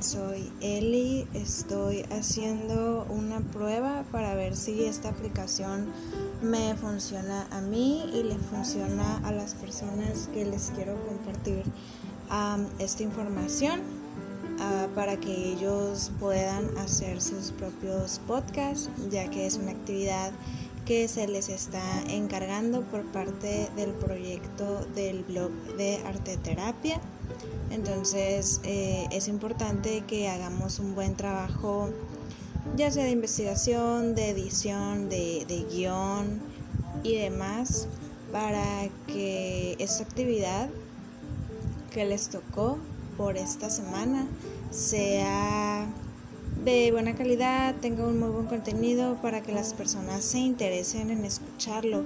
soy Eli. Estoy haciendo una prueba para ver si esta aplicación me funciona a mí y le funciona a las personas que les quiero compartir esta información uh, para que ellos puedan hacer sus propios podcasts, ya que es una actividad que se les está encargando por parte del proyecto del blog de arte terapia. Entonces eh, es importante que hagamos un buen trabajo, ya sea de investigación, de edición, de, de guion y demás, para que esta actividad que les tocó por esta semana sea de buena calidad, tenga un muy buen contenido para que las personas se interesen en escucharlo,